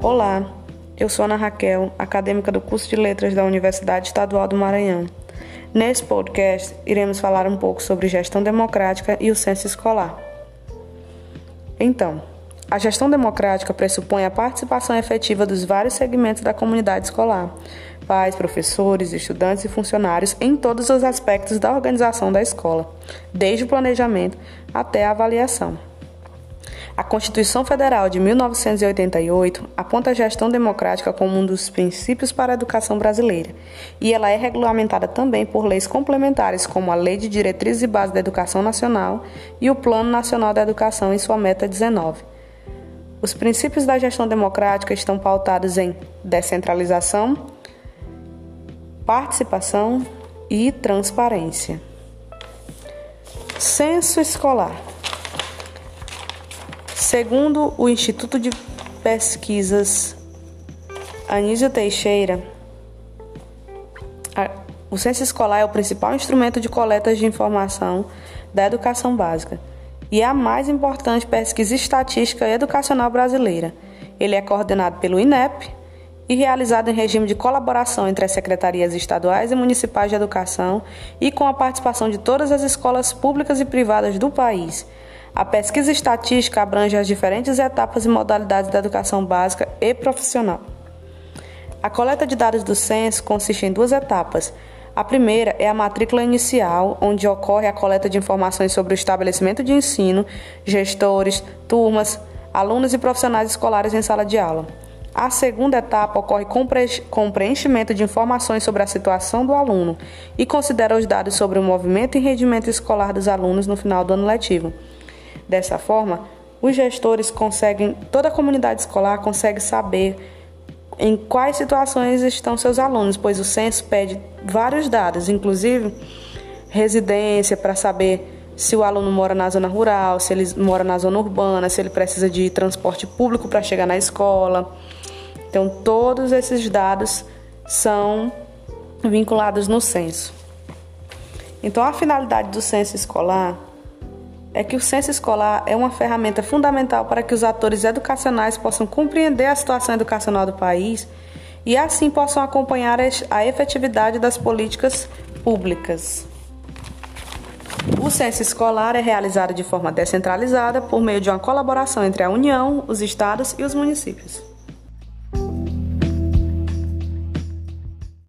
Olá, eu sou Ana Raquel, acadêmica do curso de Letras da Universidade Estadual do Maranhão. Nesse podcast, iremos falar um pouco sobre gestão democrática e o censo escolar. Então, a gestão democrática pressupõe a participação efetiva dos vários segmentos da comunidade escolar, pais, professores, estudantes e funcionários em todos os aspectos da organização da escola, desde o planejamento até a avaliação. A Constituição Federal de 1988 aponta a gestão democrática como um dos princípios para a educação brasileira, e ela é regulamentada também por leis complementares, como a Lei de Diretrizes e Bases da Educação Nacional e o Plano Nacional da Educação em sua meta 19. Os princípios da gestão democrática estão pautados em descentralização, participação e transparência. Censo escolar. Segundo o Instituto de Pesquisas Anísio Teixeira, o censo escolar é o principal instrumento de coleta de informação da educação básica e é a mais importante pesquisa estatística educacional brasileira. Ele é coordenado pelo INEP e realizado em regime de colaboração entre as secretarias estaduais e municipais de educação e com a participação de todas as escolas públicas e privadas do país a pesquisa estatística abrange as diferentes etapas e modalidades da educação básica e profissional. A coleta de dados do censo consiste em duas etapas. A primeira é a matrícula inicial, onde ocorre a coleta de informações sobre o estabelecimento de ensino, gestores, turmas, alunos e profissionais escolares em sala de aula. A segunda etapa ocorre com preenchimento de informações sobre a situação do aluno e considera os dados sobre o movimento e rendimento escolar dos alunos no final do ano letivo. Dessa forma, os gestores conseguem, toda a comunidade escolar consegue saber em quais situações estão seus alunos, pois o censo pede vários dados, inclusive residência para saber se o aluno mora na zona rural, se ele mora na zona urbana, se ele precisa de transporte público para chegar na escola. Então, todos esses dados são vinculados no censo. Então, a finalidade do censo escolar é que o censo escolar é uma ferramenta fundamental para que os atores educacionais possam compreender a situação educacional do país e assim possam acompanhar a efetividade das políticas públicas. O censo escolar é realizado de forma descentralizada por meio de uma colaboração entre a União, os estados e os municípios.